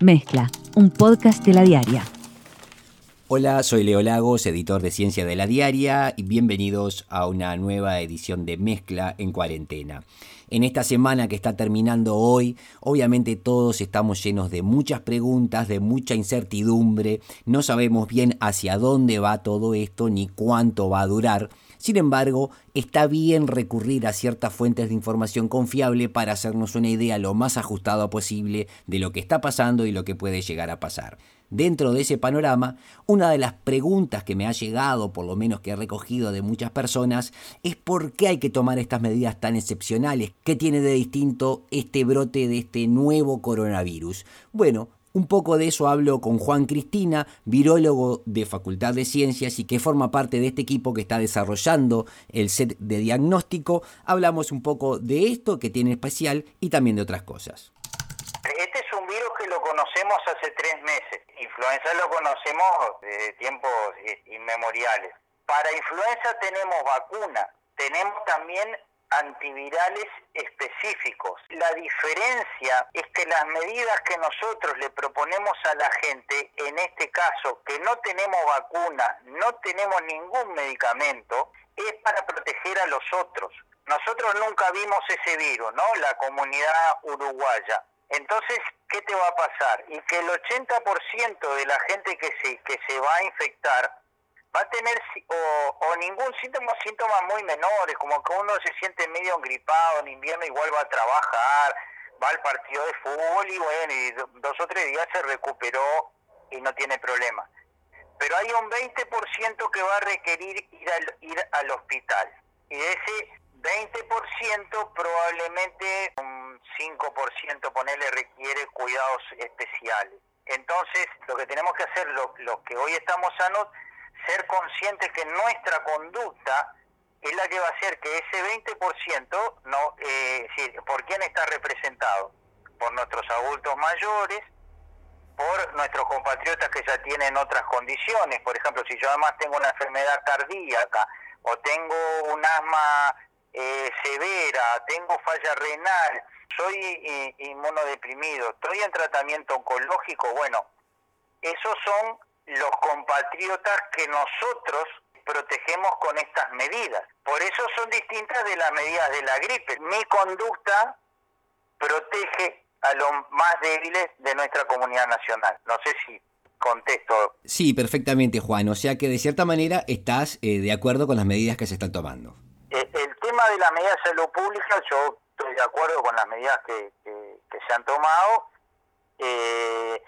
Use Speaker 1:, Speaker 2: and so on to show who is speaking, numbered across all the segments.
Speaker 1: Mezcla, un podcast de la diaria.
Speaker 2: Hola, soy Leo Lagos, editor de Ciencia de la Diaria, y bienvenidos a una nueva edición de Mezcla en cuarentena. En esta semana que está terminando hoy, obviamente todos estamos llenos de muchas preguntas, de mucha incertidumbre, no sabemos bien hacia dónde va todo esto ni cuánto va a durar. Sin embargo, está bien recurrir a ciertas fuentes de información confiable para hacernos una idea lo más ajustada posible de lo que está pasando y lo que puede llegar a pasar. Dentro de ese panorama, una de las preguntas que me ha llegado, por lo menos que he recogido de muchas personas, es por qué hay que tomar estas medidas tan excepcionales, qué tiene de distinto este brote de este nuevo coronavirus. Bueno, un poco de eso hablo con Juan Cristina, virólogo de Facultad de Ciencias y que forma parte de este equipo que está desarrollando el set de diagnóstico. Hablamos un poco de esto que tiene especial y también de otras cosas.
Speaker 3: Este es un virus que lo conocemos hace tres meses. Influenza lo conocemos de tiempos inmemoriales. Para influenza tenemos vacuna, tenemos también antivirales específicos. La diferencia es que las medidas que nosotros le proponemos a la gente, en este caso, que no tenemos vacuna, no tenemos ningún medicamento, es para proteger a los otros. Nosotros nunca vimos ese virus, ¿no? La comunidad uruguaya. Entonces, ¿qué te va a pasar? Y que el 80% de la gente que se, que se va a infectar va a tener o, ningún síntoma, síntomas muy menores, como que uno se siente medio gripado en invierno, igual va a trabajar, va al partido de fútbol y bueno, y dos o tres días se recuperó y no tiene problema. Pero hay un 20% que va a requerir ir al, ir al hospital. Y de ese 20% probablemente un 5% ponerle requiere cuidados especiales. Entonces, lo que tenemos que hacer, los lo que hoy estamos sanos, ser conscientes que nuestra conducta es la que va a hacer que ese 20%, no, eh, ¿por quién está representado? Por nuestros adultos mayores, por nuestros compatriotas que ya tienen otras condiciones. Por ejemplo, si yo además tengo una enfermedad cardíaca o tengo un asma eh, severa, tengo falla renal, soy inmunodeprimido, estoy en tratamiento oncológico, bueno, esos son los compatriotas que nosotros protegemos con estas medidas. Por eso son distintas de las medidas de la gripe. Mi conducta protege a los más débiles de nuestra comunidad nacional. No sé si contesto.
Speaker 2: Sí, perfectamente, Juan. O sea que de cierta manera estás eh, de acuerdo con las medidas que se están tomando.
Speaker 3: Eh, el tema de las medidas de salud pública, yo estoy de acuerdo con las medidas que, se han tomado. Eh,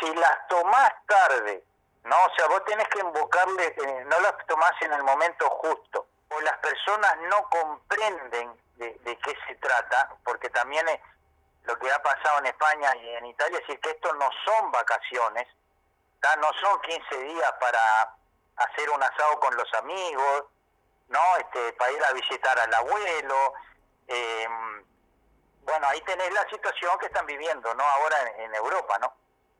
Speaker 3: si las tomás tarde, ¿no? O sea, vos tenés que invocarle, eh, no las tomás en el momento justo, o las personas no comprenden de, qué se trata, porque también es lo que ha pasado en España y en Italia, es que esto no son vacaciones, no son 15 días para hacer un asado con los amigos, ¿no? Este, para ir a visitar al abuelo. Eh, bueno, ahí tenés la situación que están viviendo, ¿no? Ahora en Europa, ¿no?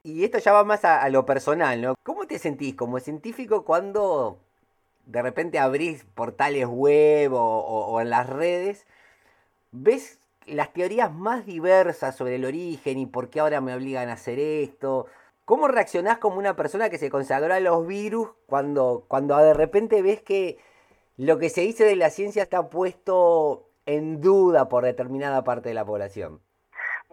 Speaker 2: Y esto ya va más a, lo personal, ¿no? ¿Cómo te sentís como científico cuando de repente abrís portales web o, en las redes, ves las teorías más diversas sobre el origen y por qué ahora me obligan a hacer esto? ¿Cómo reaccionás como una persona que se consagró a los virus cuando, cuando de repente ves que lo que se dice de la ciencia está puesto en duda por determinada parte de la población?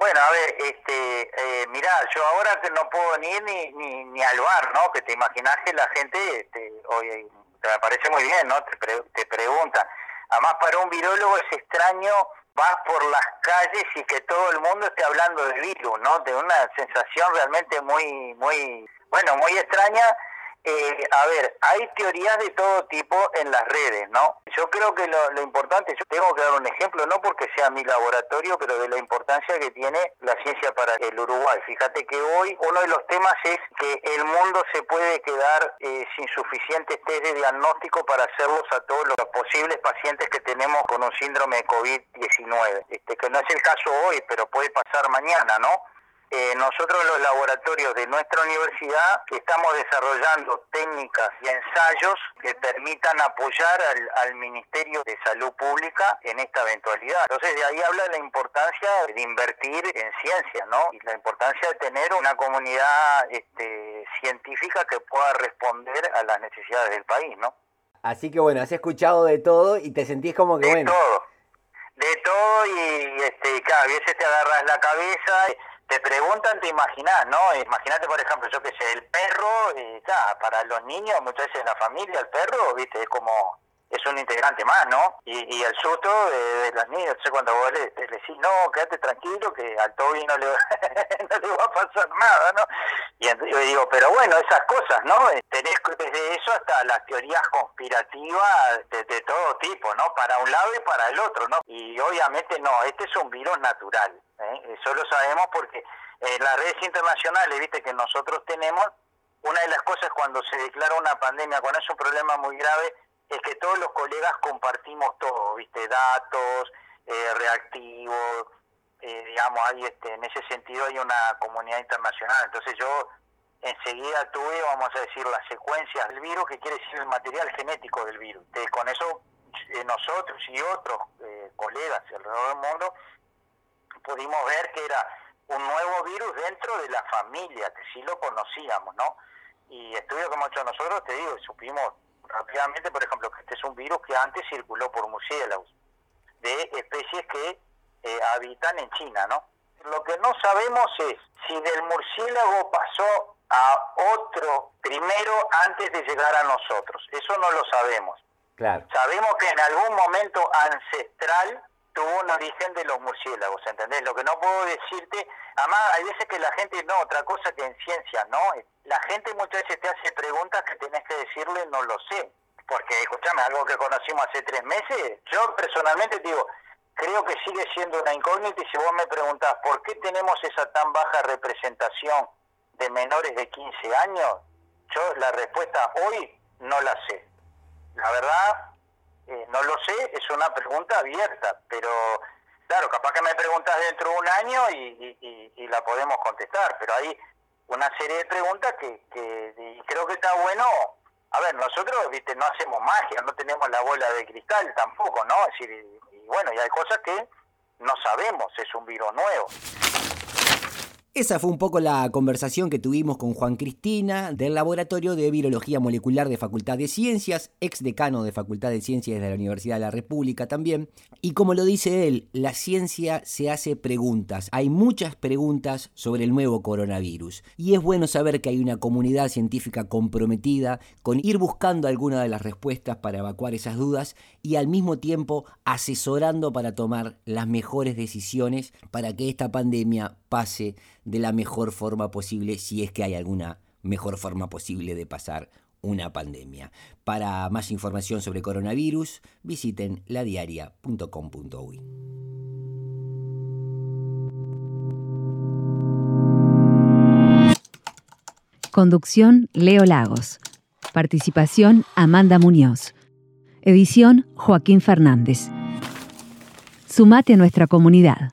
Speaker 3: Bueno, a ver, este, eh, mirá, yo ahora que no puedo ni ir ni, ni, ni, al bar, ¿no? Que te imaginas que la gente, este, oye, te parece muy bien, ¿no? Te, te pregunta. Además, para un virólogo es extraño, vas por las calles y que todo el mundo esté hablando del virus, ¿no? De una sensación realmente muy, muy, bueno, muy extraña eh, a ver, hay teorías de todo tipo en las redes, ¿no? Yo creo que lo, importante, yo tengo que dar un ejemplo, no porque sea mi laboratorio, pero de la importancia que tiene la ciencia para el Uruguay. Fíjate que hoy uno de los temas es que el mundo se puede quedar eh, sin suficientes test de diagnóstico para hacerlos a todos los posibles pacientes que tenemos con un síndrome de COVID-19. Este, que no es el caso hoy, pero puede pasar mañana, ¿no? Eh, nosotros los laboratorios de nuestra universidad estamos desarrollando técnicas y ensayos que permitan apoyar al, Ministerio de Salud Pública en esta eventualidad. Entonces de ahí habla la importancia de invertir en ciencia, ¿no? Y la importancia de tener una comunidad este, científica que pueda responder a las necesidades del país, ¿no?
Speaker 2: Así que bueno, has escuchado de todo y te sentís como que
Speaker 3: de todo, de todo y este, cada vez te agarras la cabeza te preguntan, te imaginas, ¿no? Imagínate, por ejemplo, yo que sé, el perro, eh, para los niños, muchas veces en la familia, el perro, viste, es como es un integrante más, ¿no? Y, y el susto de, los niños, entonces cuando vos le, decís, no, quédate tranquilo, que al Toby no le, no le va a pasar nada, ¿no? Y yo digo, pero bueno, esas cosas, ¿no? Tenés desde eso hasta las teorías conspirativas de, de todo tipo, ¿no? Para un lado y para el otro, ¿no? Y obviamente no, este es un virus natural, ¿eh? Eso lo sabemos porque en las redes internacionales, viste, que nosotros tenemos, una de las cosas cuando se declara una pandemia, cuando es un problema muy grave, es que todos los colegas compartimos todo, ¿viste? Datos, eh, reactivos, eh, digamos, hay este, en ese sentido hay una comunidad internacional. Entonces yo enseguida tuve, vamos a decir, las secuencias del virus, que quiere decir el material genético del virus. con eso eh, nosotros y otros colegas alrededor del mundo pudimos ver que era un nuevo virus dentro de la familia, que sí lo conocíamos, ¿no? Y estudios como hecho nosotros, te digo, supimos rápidamente, por ejemplo, que este es un virus que antes circuló por murciélagos, de especies que eh, habitan en China, ¿no? Lo que no sabemos es si del murciélago pasó a otro primero antes de llegar a nosotros. Eso no lo sabemos.
Speaker 2: Claro.
Speaker 3: Sabemos que en algún momento ancestral tuvo un origen de los murciélagos, ¿entendés? Lo que no puedo decirte, además hay veces que la gente, no, otra cosa que en ciencia, ¿no? La gente muchas veces te hace preguntas que tenés que decirle no lo sé, porque escúchame, algo que conocimos hace tres meses, yo personalmente digo, creo que sigue siendo una incógnita y si vos me preguntás por qué tenemos esa tan baja representación de menores de 15 años, yo la respuesta hoy no la sé. La verdad, eh, no lo sé, es una pregunta abierta, pero claro, capaz que me preguntas dentro de un año y, la podemos contestar, pero hay una serie de preguntas que, que creo que está bueno. A ver, nosotros, viste, no hacemos magia, no tenemos la bola de cristal tampoco, ¿no? Es decir, y bueno, y hay cosas que no sabemos, es un virus nuevo.
Speaker 2: Esa fue un poco la conversación que tuvimos con Juan Cristina del Laboratorio de Virología Molecular de Facultad de Ciencias, ex decano de Facultad de Ciencias de la Universidad de la República también. Y como lo dice él, la ciencia se hace preguntas. Hay muchas preguntas sobre el nuevo coronavirus. Y es bueno saber que hay una comunidad científica comprometida con ir buscando algunas de las respuestas para evacuar esas dudas y al mismo tiempo asesorando para tomar las mejores decisiones para que esta pandemia pase de la mejor forma posible, si es que hay alguna mejor forma posible de pasar una pandemia. Para más información sobre coronavirus, visiten ladiaria.com.uy.
Speaker 1: Conducción Leo Lagos. Participación Amanda Muñoz. Edición Joaquín Fernández. Sumate a nuestra comunidad.